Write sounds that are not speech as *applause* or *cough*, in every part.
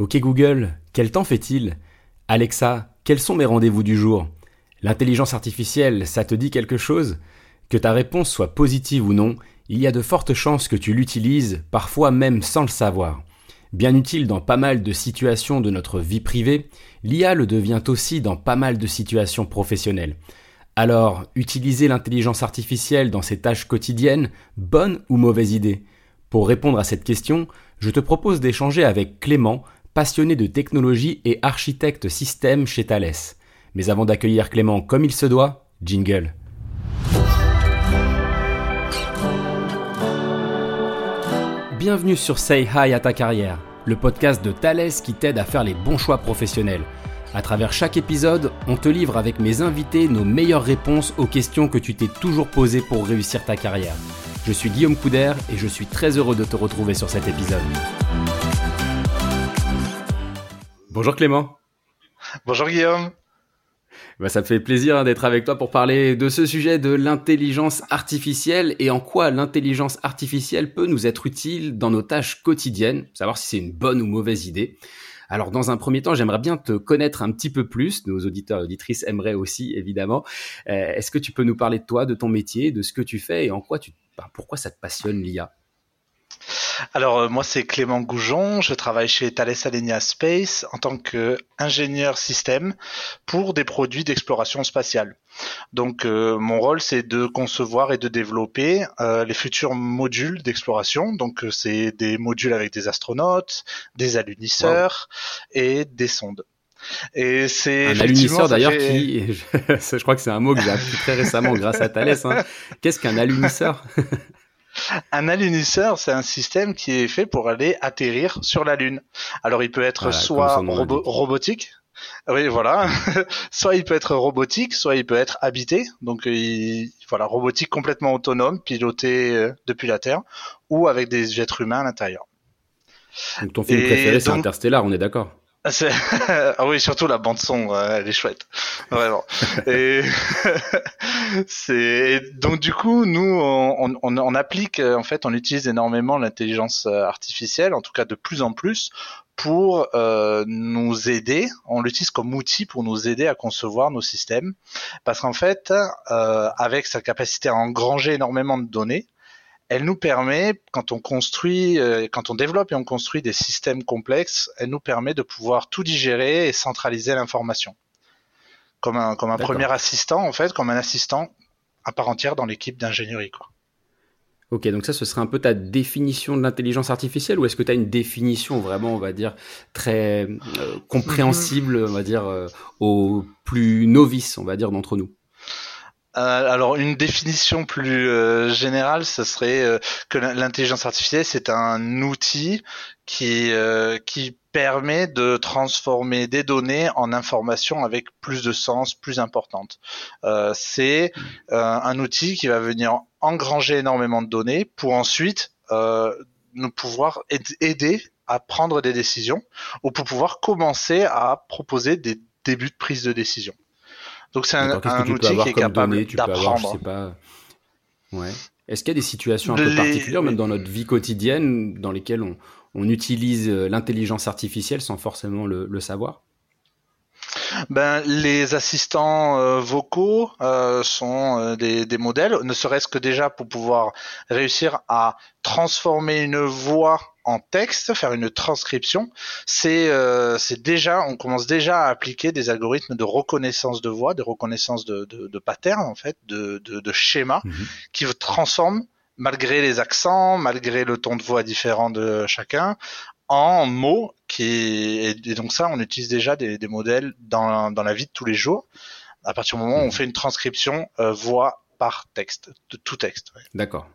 Ok Google, quel temps fait-il? Alexa, quels sont mes rendez-vous du jour? L'intelligence artificielle, ça te dit quelque chose? Que ta réponse soit positive ou non, il y a de fortes chances que tu l'utilises, parfois même sans le savoir. Bien utile dans pas mal de situations de notre vie privée, l'IA le devient aussi dans pas mal de situations professionnelles. Alors, utiliser l'intelligence artificielle dans ses tâches quotidiennes, bonne ou mauvaise idée? Pour répondre à cette question, je te propose d'échanger avec Clément, passionné de technologie et architecte système chez Thales. Mais avant d'accueillir Clément comme il se doit, jingle. Bienvenue sur Say Hi à ta carrière, le podcast de Thales qui t'aide à faire les bons choix professionnels. À travers chaque épisode, on te livre avec mes invités nos meilleures réponses aux questions que tu t'es toujours posées pour réussir ta carrière. Je suis Guillaume Couder et je suis très heureux de te retrouver sur cet épisode. Bonjour Clément. Bonjour Guillaume. Bah, ça me fait plaisir hein, d'être avec toi pour parler de ce sujet de l'intelligence artificielle et en quoi l'intelligence artificielle peut nous être utile dans nos tâches quotidiennes, savoir si c'est une bonne ou mauvaise idée. Alors, dans un premier temps, j'aimerais bien te connaître un petit peu plus. Nos auditeurs et auditrices aimeraient aussi, évidemment. Euh, est-ce que tu peux nous parler de toi, de ton métier, de ce que tu fais et en quoi tu, pourquoi ça te passionne l'IA alors euh, moi c'est Clément Goujon, je travaille chez Thales Alenia Space en tant qu'ingénieur système pour des produits d'exploration spatiale. Donc euh, mon rôle c'est de concevoir et de développer euh, les futurs modules d'exploration. Donc c'est des modules avec des astronautes, des alunisseurs et des sondes. Et c'est un alunisseur d'ailleurs qui, *laughs* je, crois que c'est un mot que j'ai appris très récemment grâce à Thales. Hein. Qu'est-ce qu'un alunisseur? *laughs* Un alunisseur, c'est un système qui est fait pour aller atterrir sur la Lune. Alors il peut être soit robotique, oui, voilà. *laughs* soit il peut être robotique, soit il peut être habité. Donc, voilà, robotique complètement autonome, piloté euh, depuis la Terre, ou avec des êtres humains à l'intérieur. Donc, ton film préféré, c'est Interstellar, on est d'accord ah, *laughs* ah oui, surtout la bande son, elle est chouette, vraiment. *laughs* et *laughs* c'est donc du coup, nous, on, on, on, applique, en fait, on utilise énormément l'intelligence euh, artificielle, en tout cas de plus en plus, pour euh, nous aider. On l'utilise comme outil pour nous aider à concevoir nos systèmes, parce qu'en fait, euh, avec sa capacité à engranger énormément de données, elle nous permet, quand on construit, euh, quand on développe et on construit des systèmes complexes, elle nous permet de pouvoir tout digérer et centraliser l'information. Comme un, comme un premier assistant, en fait, comme un assistant à part entière dans l'équipe d'ingénierie, quoi. Ok, donc ça, ce serait un peu ta définition de l'intelligence artificielle ou est-ce que tu as une définition vraiment, on va dire, très euh, compréhensible, on va dire, euh, aux plus novices, on va dire, d'entre nous? Alors une définition plus euh, générale, ce serait euh, que l'intelligence artificielle c'est un outil qui qui permet de transformer des données en informations avec plus de sens, plus importantes. c'est un outil qui va venir engranger énormément de données pour ensuite nous pouvoir aider à prendre des décisions ou pour pouvoir commencer à proposer des débuts de prise de décision. Donc c'est un, outil qui est capable d'apprendre. pas. Ouais. Est-ce qu'il y a des situations un peu particulières, même dans notre vie quotidienne, dans lesquelles on, on utilise euh, l'intelligence artificielle sans forcément le, le savoir? Ben, les assistants euh, vocaux euh, sont euh, des, des, modèles, ne serait-ce que déjà pour pouvoir réussir à transformer une voix en texte, faire une transcription, c'est c'est déjà, on commence déjà à appliquer des algorithmes de reconnaissance de voix, de reconnaissance de, de, de patterns en fait, de, de, de schémas, mhm. qui transforment malgré les accents, malgré le ton de voix différent de chacun, en mots qui et donc ça on utilise déjà des, modèles dans, dans la vie de tous les jours à partir du moment où on mhm. fait une transcription euh, voix par texte de tout texte. D'accord.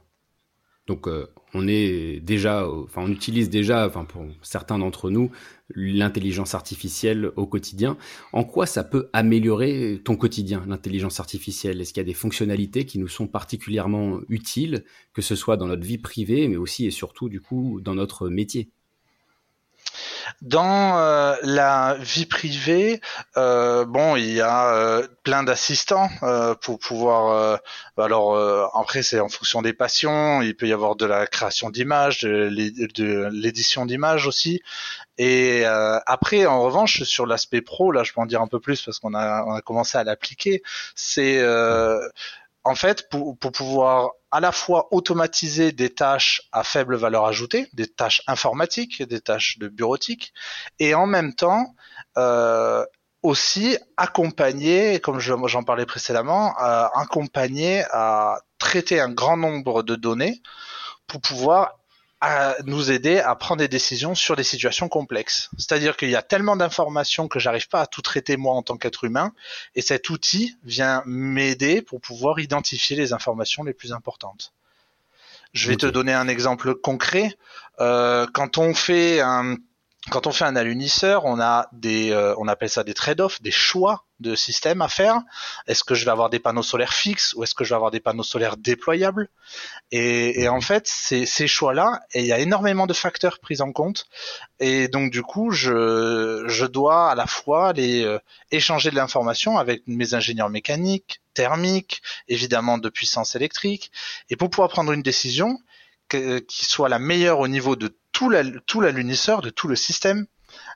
Donc euh, on est déjà, enfin on utilise déjà, enfin pour certains d'entre nous, l'intelligence artificielle au quotidien. En quoi ça peut améliorer ton quotidien, l'intelligence artificielle? Est-ce qu'il y a des fonctionnalités qui nous sont particulièrement utiles, que ce soit dans notre vie privée, mais aussi et surtout du coup dans notre métier? Dans euh, la vie privée, euh, bon, il y a euh, plein d'assistants pour pouvoir. alors après, c'est en fonction des passions. Il peut y avoir de la création d'images, de l'édition d'images aussi. Et après, en revanche, sur l'aspect pro, là, je peux en dire un peu plus parce qu'on a, on a commencé à l'appliquer. C'est en fait, pour, pouvoir à la fois automatiser des tâches à faible valeur ajoutée, des tâches informatiques, des tâches de bureautique, et en même temps euh, aussi accompagner, comme j'en parlais précédemment, euh, accompagner à traiter un grand nombre de données pour pouvoir à nous aider à prendre des décisions sur des situations complexes. C'est-à-dire qu'il y a tellement d'informations que j'arrive pas à tout traiter moi en tant qu'être humain, et cet outil vient m'aider pour pouvoir identifier les informations les plus importantes. Je vais te donner un exemple concret. Euh, quand on fait un quand on fait un alunisseur, on a des, euh, on appelle ça des trade-offs, des choix de système à faire. Est-ce que je vais avoir des panneaux solaires fixes ou est-ce que je vais avoir des panneaux solaires déployables? Et, en fait, ces, choix-là, il y a énormément de facteurs pris en compte. Et donc du coup, je, je dois à la fois aller euh, échanger de l'information avec mes ingénieurs mécaniques, thermiques, évidemment de puissance électrique, et pour pouvoir prendre une décision qui soit la meilleure au niveau de tout l'alunisseur, de tout le système,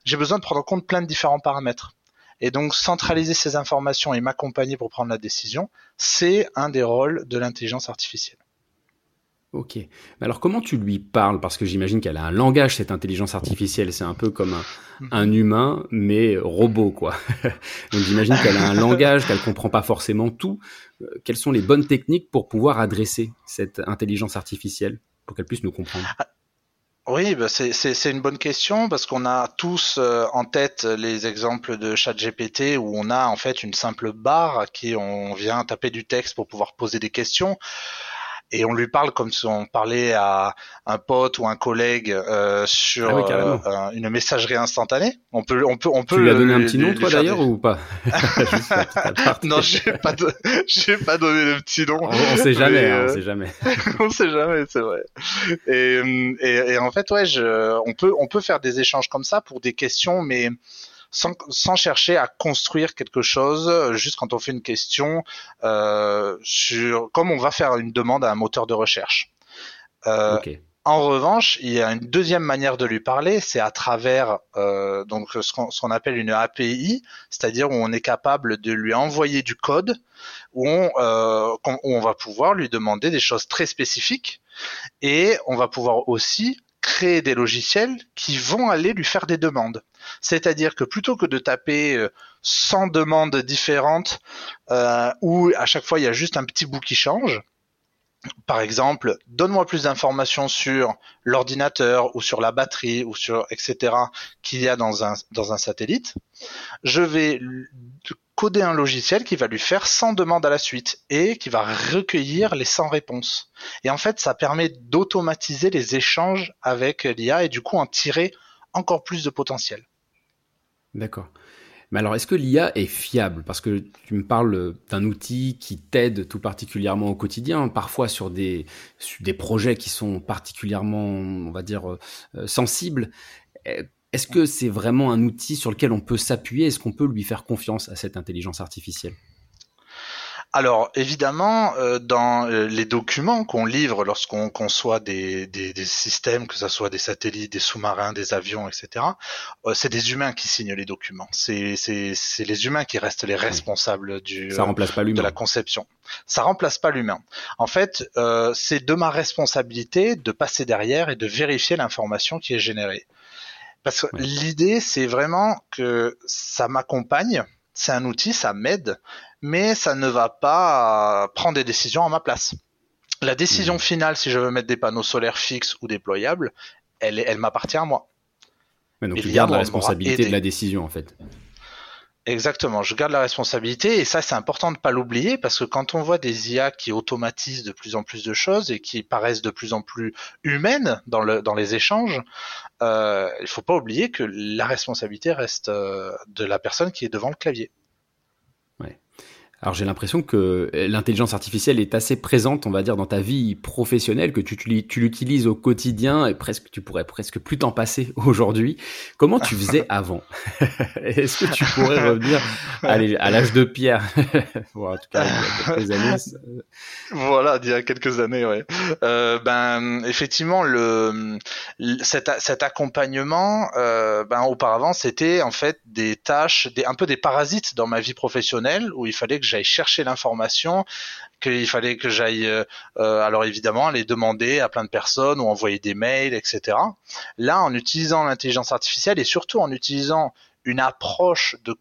j'ai besoin de prendre en compte plein de différents paramètres. Et donc centraliser ces informations et m'accompagner pour prendre la décision, c'est un des rôles de l'intelligence artificielle. Ok. Mais alors comment tu lui parles? Parce que j'imagine qu'elle a un langage, cette intelligence artificielle. C'est un peu comme un, mhm. humain, mais robot, quoi. *laughs* Donc j'imagine qu'elle a un langage, qu'elle comprend pas forcément tout. Euh, quelles sont les bonnes techniques pour pouvoir adresser cette intelligence artificielle, pour qu'elle puisse nous comprendre? Ah, oui, bah c'est une bonne question parce qu'on a tous euh, en tête les exemples de ChatGPT où on a en fait une simple barre à qui on vient taper du texte pour pouvoir poser des questions et on lui parle comme si on parlait à un pote ou un collègue euh, sur ah euh, une messagerie instantanée. On peut, on peut, on peut. Tu lui as donné un petit nom toi d'ailleurs ou pas *laughs* Non, j'ai pas, j'ai pas donné de petit nom. On, sait jamais, hein, on sait jamais. *laughs* on sait jamais, c'est vrai. Et, et, et, en fait, ouais, je, on peut, on peut faire des échanges comme ça pour des questions, mais sans, sans, chercher à construire quelque chose, juste quand on fait une question euh, sur, comme on va faire une demande à un moteur de recherche. Euh, En revanche, il y a une deuxième manière de lui parler, c'est à travers euh, donc ce qu'on appelle une API, c'est-à-dire où on est capable de lui envoyer du code, où on, euh, où on va pouvoir lui demander des choses très spécifiques, et on va pouvoir aussi créer des logiciels qui vont aller lui faire des demandes. C'est-à-dire que plutôt que de taper 100 euh, demandes différentes euh, où à chaque fois il y a juste un petit bout qui change, par exemple, donne-moi plus d'informations sur l'ordinateur ou sur la batterie ou sur etc. qu'il y a dans un dans un satellite. Je vais coder un logiciel qui va lui faire 100 demandes à la suite et qui va recueillir les 100 réponses. Et en fait, ça permet d'automatiser les échanges avec l'IA et du coup en tirer encore plus de potentiel. D'accord. Mais alors, est-ce que l'IA est fiable? Parce que tu me parles d'un outil qui t'aide tout particulièrement au quotidien, parfois sur des, projets qui sont particulièrement, on va dire, euh, sensibles. Est-ce que c'est vraiment un outil sur lequel on peut s'appuyer? Est-ce qu'on peut lui faire confiance à cette intelligence artificielle? Alors évidemment, euh, dans euh, les documents qu'on livre lorsqu'on conçoit des, des, systèmes, que ce soit des satellites, des sous-marins, des avions, etc., euh, c'est des humains qui signent les documents. C'est les humains qui restent les responsables du, Ça remplace pas de la conception. Ça remplace pas l'humain. En fait, c'est de ma responsabilité de passer derrière et de vérifier l'information qui est générée. Parce que l'idée, c'est vraiment que ça m'accompagne, c'est un outil, ça m'aide, mais ça ne va pas prendre des décisions à ma place. La décision mmh. finale, si je veux mettre des panneaux solaires fixes ou déployables, elle, elle m'appartient à moi. Mais donc tu gardes la responsabilité de la décision en fait. Exactement, je garde la responsabilité et ça c'est important de ne pas l'oublier parce que quand on voit des IA qui automatisent de plus en plus de choses et qui paraissent de plus en plus humaines dans, le, dans les échanges, euh, il faut pas oublier que la responsabilité reste euh, de la personne qui est devant le clavier. Alors j'ai l'impression que l'intelligence artificielle est assez présente, on va dire, dans ta vie professionnelle, que tu, tu, l'utilises au quotidien et presque tu pourrais presque plus t'en passer *laughs* aujourd'hui. Comment tu faisais *laughs* avant? *laughs* Est-ce que tu pourrais revenir à l'âge de pierre? En tout cas, il y a quelques années. Voilà, il y a quelques années, ouais. Euh, ben effectivement, le cet, cet accompagnement, euh, ben auparavant, c'était en fait des tâches, des, un peu des parasites dans ma vie professionnelle où il fallait que j'aille chercher l'information, qu'il fallait que j'aille, euh, euh, alors évidemment, aller demander à plein de personnes ou envoyer des mails, etc. Là, en utilisant l'intelligence artificielle et surtout en utilisant une approche de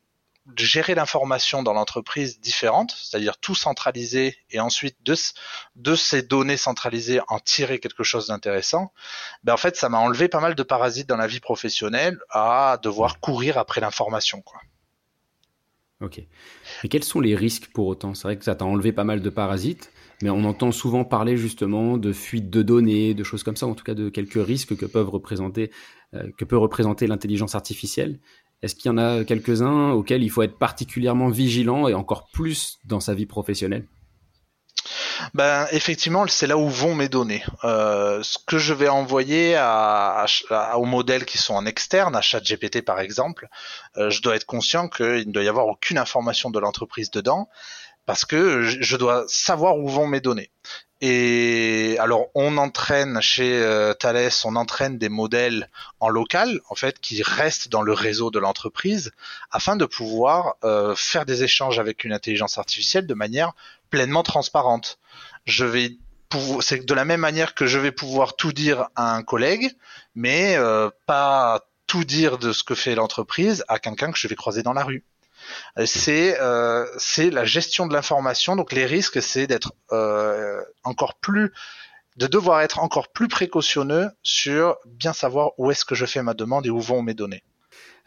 gérer l'information dans l'entreprise différente, c'est-à-dire tout centraliser et ensuite de, de ces données centralisées en tirer quelque chose d'intéressant, ben en fait ça m'a enlevé pas mal de parasites dans la vie professionnelle à devoir courir après l'information. quoi. Ok. Et quels sont les risques pour autant? C'est vrai que ça t'a enlevé pas mal de parasites, mais on entend souvent parler justement de fuite de données, de choses comme ça, en tout cas de quelques risques que peuvent représenter, euh, que peut représenter l'intelligence artificielle. Est-ce qu'il y en a quelques-uns auxquels il faut être particulièrement vigilant et encore plus dans sa vie professionnelle? Ben effectivement, c'est là où vont mes données. Euh, ce que je vais envoyer à, aux modèles qui sont en externe, à ChatGPT par exemple, euh, je dois être conscient qu'il ne doit y avoir aucune information de l'entreprise dedans parce que je dois savoir où vont mes données. Et alors, on entraîne chez euh, Thales, on entraîne des modèles en local, en fait, qui restent dans le réseau de l'entreprise, afin de pouvoir euh, faire des échanges avec une intelligence artificielle de manière pleinement transparente. Je vais c'est de la même manière que je vais pouvoir tout dire à un collègue, mais euh, pas tout dire de ce que fait l'entreprise à quelqu'un que je vais croiser dans la rue. Euh, c'est euh, la gestion de l'information. Donc les risques, c'est d'être euh, encore plus de devoir être encore plus précautionneux sur bien savoir où est-ce que je fais ma demande et où vont mes données.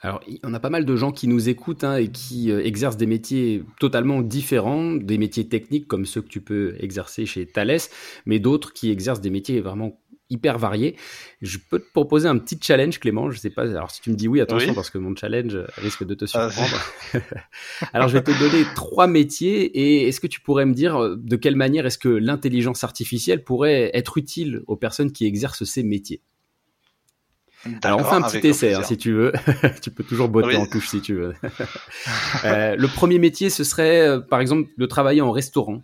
Alors, on a pas mal de gens qui nous écoutent hein, et qui exercent des métiers totalement différents, des métiers techniques comme ceux que tu peux exercer chez Thales, mais d'autres qui exercent des métiers vraiment hyper varié. Je peux te proposer un petit challenge, Clément. Je sais pas. Alors, si tu me dis oui, attention, parce que mon challenge risque de te ah, surprendre. *laughs* alors, je vais te donner trois métiers et est-ce que tu pourrais me dire euh, de quelle manière est-ce que l'intelligence artificielle pourrait être utile aux personnes qui exercent ces métiers? Alors on fait un petit essai hein, si tu veux. *laughs* tu peux toujours botter en touche si tu veux. *laughs* euh, le premier métier, ce serait euh, par exemple de travailler en restaurant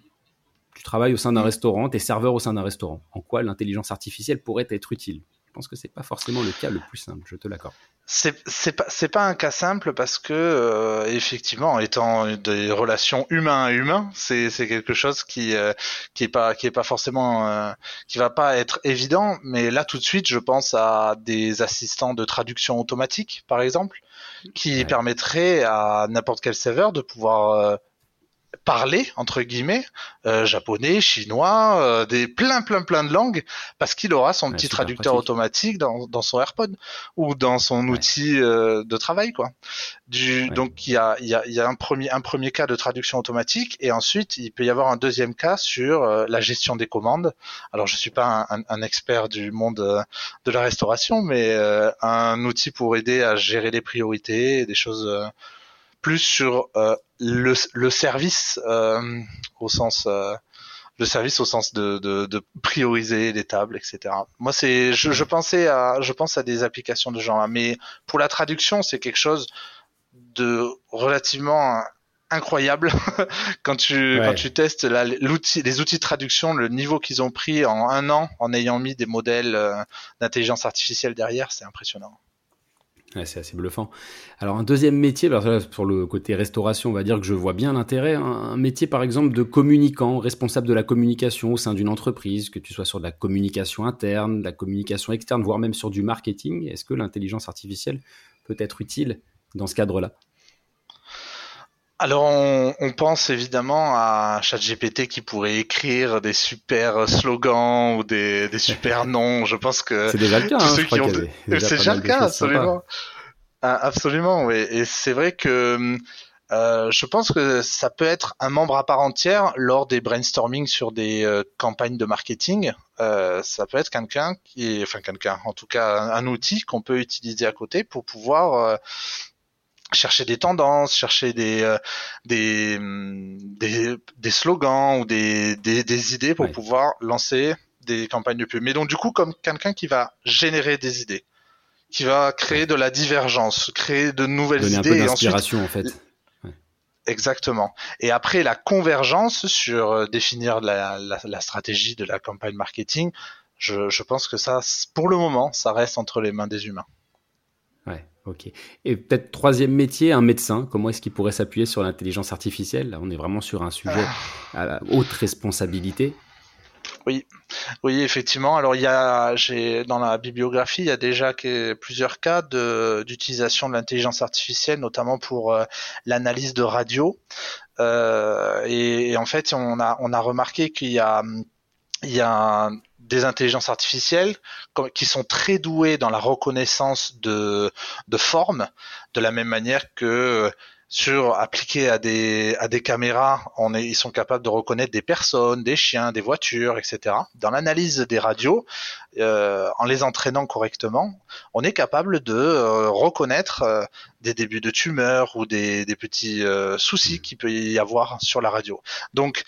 tu travailles au sein d'un mm. restaurant, tu es serveur au sein d'un restaurant. En quoi l'intelligence artificielle pourrait être utile? Je pense que c'est pas forcément le cas le plus simple, je te l'accorde. C'est pas pas un cas simple parce que euh, effectivement étant des relations humain à humain c'est quelque chose qui euh, qui est pas qui est pas forcément euh, qui va pas être évident mais là tout de suite je pense à des assistants de traduction automatique par exemple qui permettraient à n'importe quel serveur de pouvoir parler entre guillemets euh, japonais, chinois, euh, des plein plein plein de langues parce qu'il aura son petit traducteur automatique dans, dans son AirPod ou dans son outil euh, de travail quoi. Du, Donc il y a, il y, a, y a un premier un premier cas de traduction automatique et ensuite il peut y avoir un deuxième cas sur la gestion des commandes. Alors je suis pas un, un, expert du monde de la restauration mais un outil pour aider à gérer les priorités, des choses plus sur euh, le, le, service euh, au sens euh, le service au sens de, de, de, prioriser les tables, etc. Moi, c'est, je, je, pensais à, je pense à des applications de genre, mais pour la traduction, c'est quelque chose de relativement incroyable *laughs* quand tu quand tu testes l'outil, les outils de traduction, le niveau qu'ils ont pris en un an en ayant mis des modèles d'intelligence artificielle derrière, c'est impressionnant c'est assez bluffant. Alors un deuxième métier, sur le côté restauration, on va dire que je vois bien l'intérêt. Un métier par exemple de communicant, responsable de la communication au sein d'une entreprise, que tu sois sur de la communication interne, de la communication externe, voire même sur du marketing. Est-ce que l'intelligence artificielle peut être utile dans ce cadre-là? Alors on, pense évidemment à ChatGPT qui pourrait écrire des super slogans ou des, super *laughs* noms. Je pense que c'est déjà le cas. Hein, c'est déjà le cas, absolument. Ah, absolument, oui. Et c'est vrai que euh, je pense que ça peut être un membre à part entière lors des brainstorming sur des euh, campagnes de marketing. Euh, ça peut être quelqu'un qui est, enfin quelqu'un, en tout cas un outil qu'on peut utiliser à côté pour pouvoir chercher des tendances, chercher des euh, des, des, des slogans ou des, des, des idées pour pouvoir lancer des campagnes de pub. Mais donc du coup comme quelqu'un qui va générer des idées, qui va créer de la divergence, créer de nouvelles Donner idées un peu d'inspiration en fait. Exactement. Et après la convergence sur euh, définir la, la, la, stratégie de la campagne marketing, je, je pense que ça, pour le moment, ça reste entre les mains des humains. Ouais, ok. Et peut-être troisième métier, un médecin. Comment est-ce qu'il pourrait s'appuyer sur l'intelligence artificielle? Là, on est vraiment sur un sujet ah. à haute responsabilité. Oui, oui, effectivement. Alors il y a, j'ai dans la bibliographie, il y a déjà plusieurs cas d'utilisation de, l'intelligence artificielle, notamment pour euh, l'analyse de radio. Euh, et, en fait, on a on a remarqué qu'il y a il y a des intelligences artificielles qui sont très douées dans la reconnaissance de, de formes, de la même manière que sur appliqué à des à des caméras, on est, ils sont capables de reconnaître des personnes, des chiens, des voitures, etc. Dans l'analyse des radios, euh, en les entraînant correctement, on est capable de euh, reconnaître euh, des débuts de tumeurs ou des, des petits euh, soucis qu'il peut y avoir sur la radio. Donc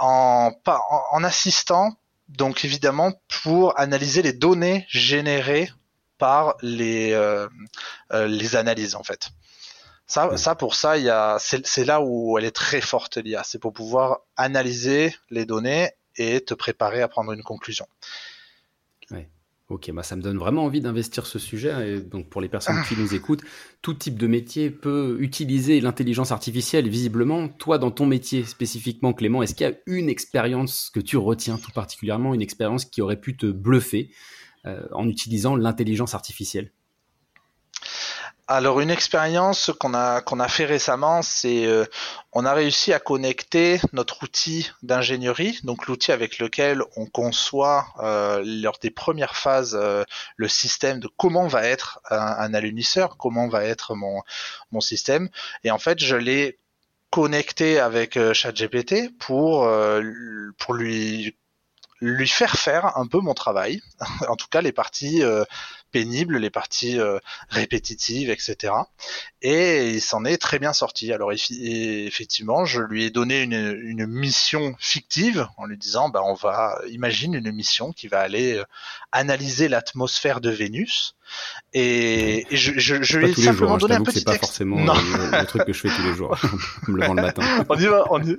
en, en, en assistant, donc évidemment pour analyser les données générées par les les analyses en fait. Ça, ça pour ça, il y a, c'est là où elle est très forte l'IA. C'est pour pouvoir analyser les données et te préparer à prendre une conclusion. Ok, bah ça me donne vraiment envie d'investir ce sujet. Et donc pour les personnes qui nous écoutent, tout type de métier peut utiliser l'intelligence artificielle. Visiblement, toi dans ton métier spécifiquement, Clément, est-ce qu'il y a une expérience que tu retiens tout particulièrement, une expérience qui aurait pu te bluffer euh, en utilisant l'intelligence artificielle? Alors une expérience qu'on a qu'on a fait récemment, c'est euh, on a réussi à connecter notre outil d'ingénierie, donc l'outil avec lequel on conçoit euh, lors des premières phases euh, le système de comment va être un, un, alunisseur, comment va être mon mon système, et en fait je l'ai connecté avec ChatGPT pour pour lui lui faire faire un peu mon travail, *laughs* en tout cas les parties pénibles, les parties euh, répétitives, etc. Et il s'en est très bien sorti. Alors effectivement, je lui ai donné une, une mission fictive en lui disant, bah, on va imagine une mission qui va aller euh, analyser l'atmosphère de Vénus. Et, je, je, je lui ai simplement jours, donné un petit C'est pas forcément le, truc que je fais tous les jours, *laughs* me levant le matin. on y va, on y...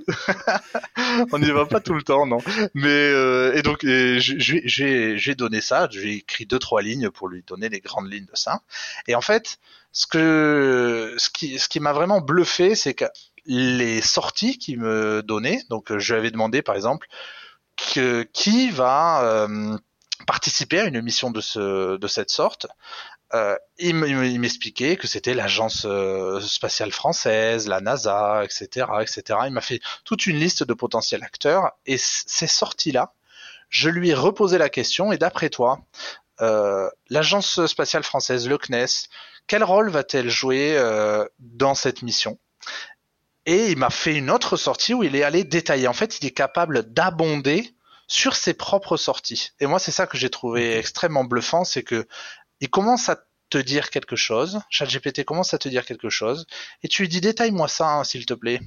*laughs* on y va pas tout le temps, non. Mais euh, et donc j'ai donné ça, j'ai écrit deux trois lignes pour lui donner les grandes lignes de ça. Et en fait, ce que ce qui ce qui m'a vraiment bluffé, c'est que les sorties qu'il me donnait, donc je lui avais demandé par exemple que qui va euh, participer à une mission de ce de cette sorte. Euh, il m'expliquait que c'était l'agence euh, spatiale française, la NASA, etc., etc. Il m'a fait toute une liste de potentiels acteurs et ces sorties-là, je lui ai reposé la question et d'après toi, euh, l'agence spatiale française, le CNES, quel rôle va-t-elle jouer euh, dans cette mission? Et il m'a fait une autre sortie où il est allé détailler. En fait, il est capable d'abonder sur ses propres sorties. Et moi, c'est ça que j'ai trouvé extrêmement bluffant, c'est que il commence à te dire quelque chose, ChatGPT commence à te dire quelque chose, et tu lui dis détaille-moi ça, hein, s'il te plaît.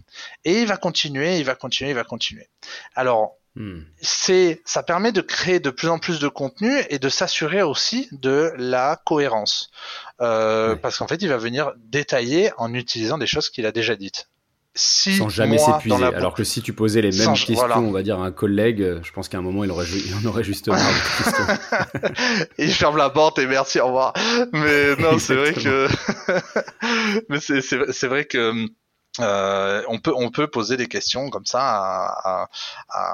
Et il va continuer, il va continuer, il va continuer. Alors, Hmm. C'est, ça permet de créer de plus en plus de contenu et de s'assurer aussi de la cohérence, euh, parce qu'en fait, il va venir détailler en utilisant des choses qu'il a déjà dites. Si Sans jamais s'épuiser. Alors que si tu posais les mêmes questions, on va dire à un collègue, je pense qu'à un moment il aurait, *laughs* il en aurait justement. *laughs* il ferme la porte et merci, au revoir. Mais non, c'est vrai *laughs* que, mais c'est, c'est vrai que euh, on peut on peut poser des questions comme ça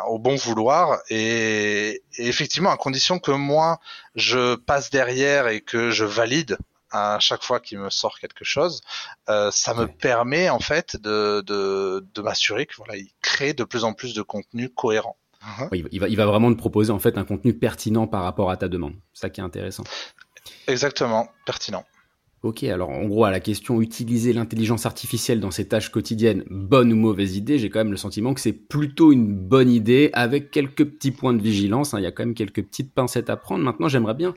au bon vouloir et, effectivement à condition que moi je passe derrière et que je valide à chaque fois qu'il me sort quelque chose, euh, ça me permet en fait de, de, m'assurer que voilà il crée de plus en plus de contenu cohérent. il, va, il va vraiment te proposer en fait un contenu pertinent par rapport à ta demande. C'est ça qui est intéressant. Exactement, pertinent. Ok, alors en gros, à la question utiliser l'intelligence artificielle dans ses tâches quotidiennes, bonne ou mauvaise idée, j'ai quand même le sentiment que c'est plutôt une bonne idée avec quelques petits points de vigilance. Hein. il y a quand même quelques petites pincettes à prendre. Maintenant, j'aimerais bien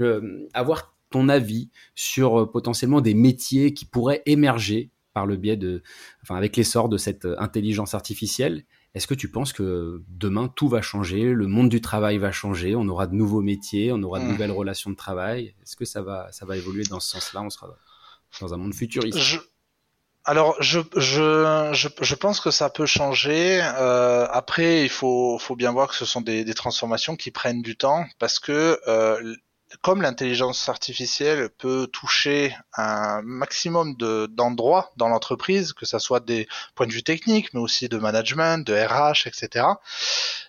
euh, avoir ton avis sur potentiellement des métiers qui pourraient émerger par le biais de, enfin, avec l'essor de cette intelligence artificielle. Est-ce que tu penses que demain tout va changer, le monde du travail va changer, on aura de nouveaux métiers, on aura de mmh. nouvelles relations de travail? Est-ce que ça va, ça va évoluer dans ce sens-là? On sera dans un monde futuriste. Alors, je, je, je, pense que ça peut changer. Euh, après, il faut, faut bien voir que ce sont des, des transformations qui prennent du temps parce que euh, comme l'intelligence artificielle peut toucher un maximum d'endroits dans l'entreprise, que ça soit des points de vue techniques, mais aussi de management, de RH, etc.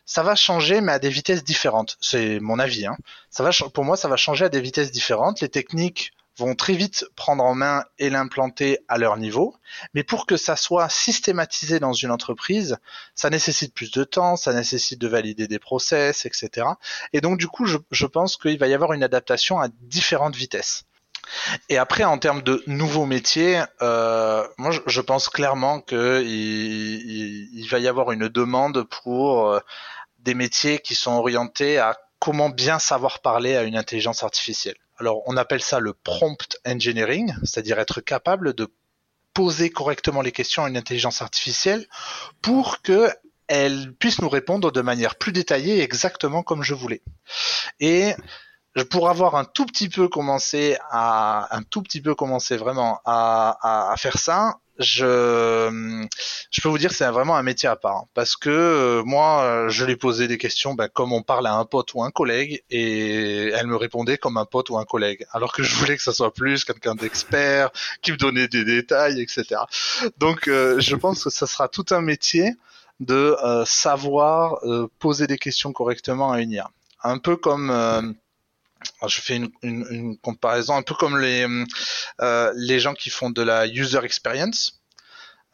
Ça va changer, mais à des vitesses différentes. C'est mon avis. Hein. Ça va, pour moi, ça va changer à des vitesses différentes. Les techniques vont très vite prendre en main et l'implanter à leur niveau. Mais pour que ça soit systématisé dans une entreprise, ça nécessite plus de temps, ça nécessite de valider des process, etc. Et donc du coup, je, pense qu'il va y avoir une adaptation à différentes vitesses. Et après, en termes de nouveaux métiers, euh, moi, je, pense clairement qu'il il, va y avoir une demande pour euh, des métiers qui sont orientés à comment bien savoir parler à une intelligence artificielle. Alors, on appelle ça le prompt engineering, c'est-à-dire être capable de poser correctement les questions à une intelligence artificielle pour que elle puisse nous répondre de manière plus détaillée exactement comme je voulais. Et pour avoir un tout petit peu commencé à un tout petit peu commencé vraiment à, à faire ça, je, je peux vous dire que c'est vraiment un métier à part. Parce que euh, moi, euh, je lui posais des questions ben, comme on parle à un pote ou un collègue, et elle me répondait comme un pote ou un collègue. Alors que je voulais que ça soit plus quelqu'un d'expert, qui me donnait des détails, etc. Donc, euh, je pense que ça sera tout un métier de savoir poser des questions correctement à une IA. Un peu comme je fais une, une, une, comparaison un peu comme les euh, les gens qui font de la user experience.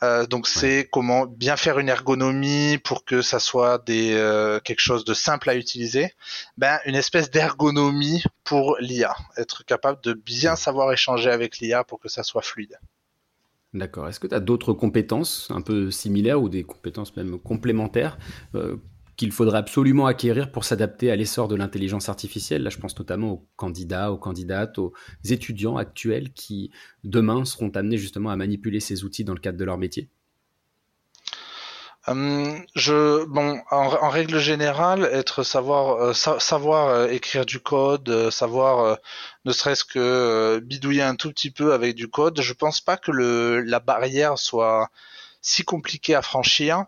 Euh, donc c'est comment bien faire une ergonomie pour que ça soit des euh, quelque chose de simple à utiliser. Ben une espèce d'ergonomie pour l'IA, être capable de bien savoir échanger avec l'IA pour que ça soit fluide. D'accord. Est-ce que tu as d'autres compétences un peu similaires ou des compétences même complémentaires euh, qu'il faudrait absolument acquérir pour s'adapter à l'essor de l'intelligence artificielle. Là, je pense notamment aux candidats, aux candidates, aux étudiants actuels qui, demain, seront amenés justement à manipuler ces outils dans le cadre de leur métier. Je bon en, règle générale être savoir euh, savoir euh, écrire du code euh, savoir ne serait-ce que bidouiller un tout petit peu avec du code je pense pas que la barrière soit si compliquée à franchir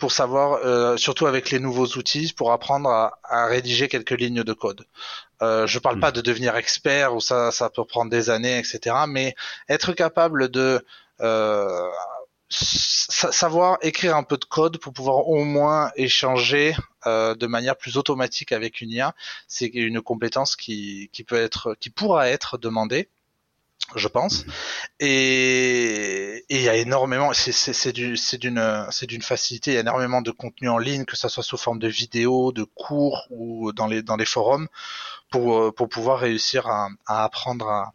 pour savoir, euh, surtout avec les nouveaux outils, pour apprendre à, rédiger quelques lignes de code. Euh, je parle hmm. pas de devenir expert ou ça, ça peut prendre des années, etc. Mais être capable de euh, savoir écrire un peu de code pour pouvoir au moins échanger euh, de manière plus automatique avec une IA, c'est une compétence qui, qui peut être, qui pourra être demandée je pense. Et il y a énormément, c'est d'une c'est d'une facilité, il y a énormément de contenu en ligne, que ça soit sous forme de vidéos, de cours ou dans les dans les forums, pour euh, pour pouvoir réussir à, à apprendre à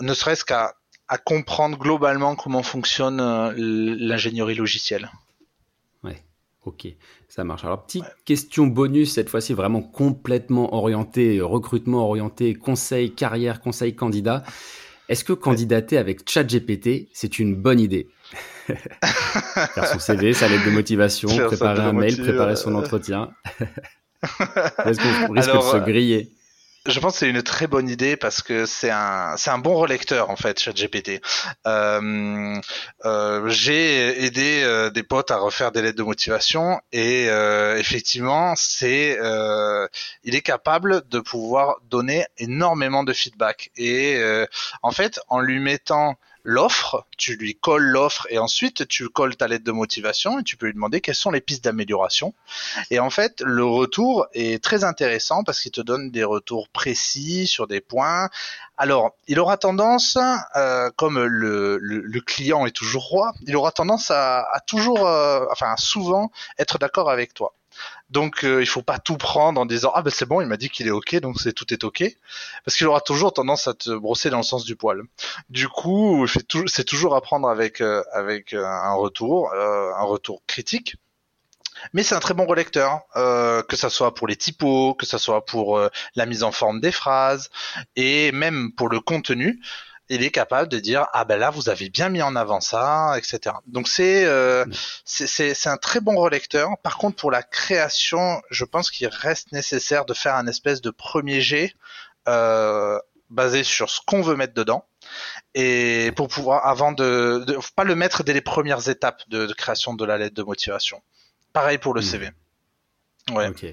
ne serait-ce qu'à à comprendre globalement comment fonctionne euh, l'ingénierie logicielle. Ouais, ok, ça marche. Alors petite question bonus cette fois-ci vraiment complètement orientée recrutement orienté conseil carrière conseil candidat. Est-ce que candidater avec ChatGPT, c'est une bonne idée *laughs* Faire son CV, sa lettre de motivation, préparer un mail, préparer son entretien. *laughs* Est-ce qu'on risque de se griller? Je pense que c'est une très bonne idée parce que c'est un c'est un bon relecteur en fait ChatGPT. Euh, euh, j'ai aidé euh, des potes à refaire des lettres de motivation et euh, effectivement c'est euh, il est capable de pouvoir donner énormément de feedback et en fait en lui mettant l'offre, tu lui colles l'offre et ensuite tu colles ta lettre de motivation et tu peux lui demander quelles sont les pistes d'amélioration. Et en fait, le retour est très intéressant parce qu'il te donne des retours précis sur des points. Alors, il aura tendance, euh, comme le, le, client est toujours roi, il aura tendance à, toujours, euh, enfin souvent être d'accord avec toi. Donc euh, il faut pas tout prendre en disant ah ben c'est bon il m'a dit qu'il est ok donc c'est tout est ok. Parce qu'il aura toujours tendance à te brosser dans le sens du poil. Du coup c'est toujours à prendre avec euh, avec euh, un retour un retour critique. Mais c'est un très bon relecteur, euh, que ça soit pour les typos, que ça soit pour euh, la mise en forme des phrases, et même pour le contenu il est capable de dire ah ben là vous avez bien mis en avant ça, etc. Donc c'est euh, c'est un très bon relecteur. Par contre pour la création, je pense qu'il reste nécessaire de faire un espèce de premier jet euh, basé sur ce qu'on veut mettre dedans et pour pouvoir avant de, de pas le mettre dès les premières étapes de, création de la lettre de motivation. Pareil pour le hmm. CV. Ouais. Ok.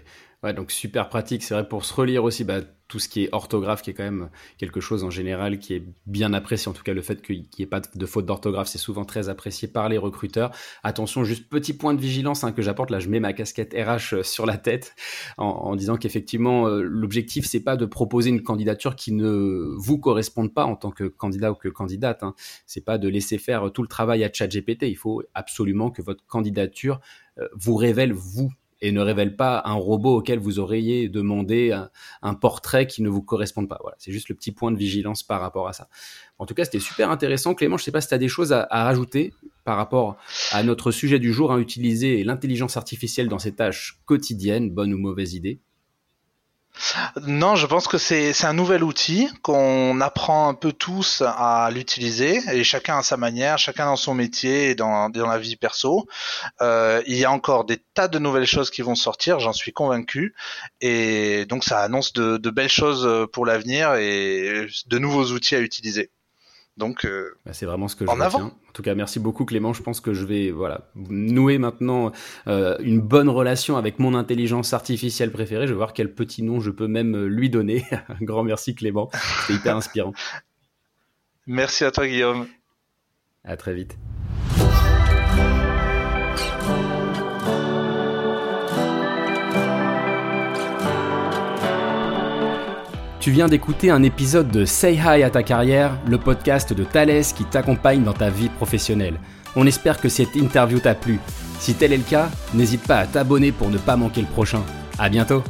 Ouais, donc super pratique. C'est vrai pour se relire aussi, bah, tout ce qui est orthographe, qui est quand même quelque chose en général qui est bien apprécié. En tout cas, le fait qu'il n'y ait pas de faute d'orthographe, c'est souvent très apprécié par les recruteurs. Attention, juste petit point de vigilance hein, que j'apporte. Là, je mets ma casquette RH euh, sur la tête en, disant qu'effectivement, euh, l'objectif, c'est pas de proposer une candidature qui ne vous corresponde pas en tant que candidat ou que candidate. Hein. C'est pas de laisser faire tout le travail à ChatGPT. Il faut absolument que votre candidature euh, vous révèle vous et ne révèle pas un robot auquel vous auriez demandé un, portrait qui ne vous corresponde pas. Voilà, c'est juste le petit point de vigilance par rapport à ça. En tout cas, c'était super intéressant. Clément, je ne sais pas si tu as des choses à, rajouter par rapport à notre sujet du jour, à utiliser l'intelligence artificielle dans ses tâches quotidiennes, bonne ou mauvaise idée. Non, je pense que c'est un nouvel outil qu'on apprend un peu tous à l'utiliser et chacun à sa manière, chacun dans son métier et dans, dans la vie perso. Euh, il y a encore des tas de nouvelles choses qui vont sortir, j'en suis convaincu. Et donc ça annonce de, de belles choses pour l'avenir et de nouveaux outils à utiliser. Donc, euh, bah, c'est vraiment ce que je en avant. En tout cas, merci beaucoup Clément. Je pense que je vais voilà nouer maintenant euh, une bonne relation avec mon intelligence artificielle préférée. Je vais voir quel petit nom je peux même euh, lui donner. *laughs* Un grand merci Clément. C'est hyper inspirant. Merci à toi Guillaume. À très vite. Tu viens d'écouter un épisode de Say Hi à ta carrière, le podcast de Thales qui t'accompagne dans ta vie professionnelle. On espère que cette interview t'a plu. Si tel est le cas, n'hésite pas à t'abonner pour ne pas manquer le prochain. À bientôt!